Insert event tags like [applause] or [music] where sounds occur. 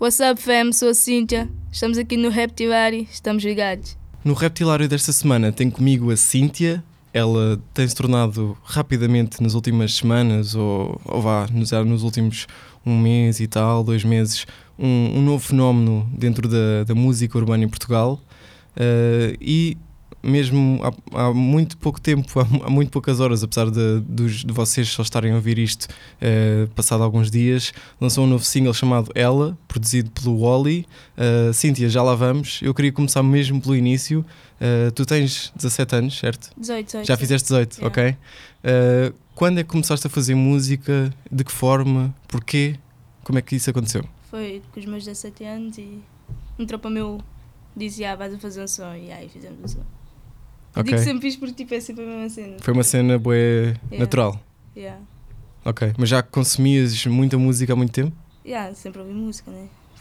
What's up, fam? Sou a Cíntia. Estamos aqui no Reptilário. Estamos ligados. No Reptilário desta semana tem comigo a Cíntia. Ela tem se tornado rapidamente nas últimas semanas, ou, ou vá, nos, nos últimos um mês e tal, dois meses, um, um novo fenómeno dentro da, da música urbana em Portugal. Uh, e mesmo há, há, muito pouco tempo, [laughs] há, muito poucas horas, apesar de, de, de vocês só estarem a ouvir isto uh, passado alguns dias, lançou um novo single chamado Ela, produzido pelo Wally. Uh, Cíntia, já lá vamos. Eu queria começar mesmo pelo início. Uh, tu tens 17 anos, certo? 18, 18. Já fizeste 18, yeah. ok. Uh, quando é que começaste a fazer música? De que forma? Porquê? Como é que isso aconteceu? Foi com os meus 17 anos e um tropa meu dizia, ah, vais a fazer um som, e aí fizemos um som. Okay. Digo sempre fiz porque tipo, é sempre a mesma cena. Foi uma cena boa yeah. natural? Yeah. Ok, mas já consumias muita música há muito tempo? Yeah, sempre ouvi música, né?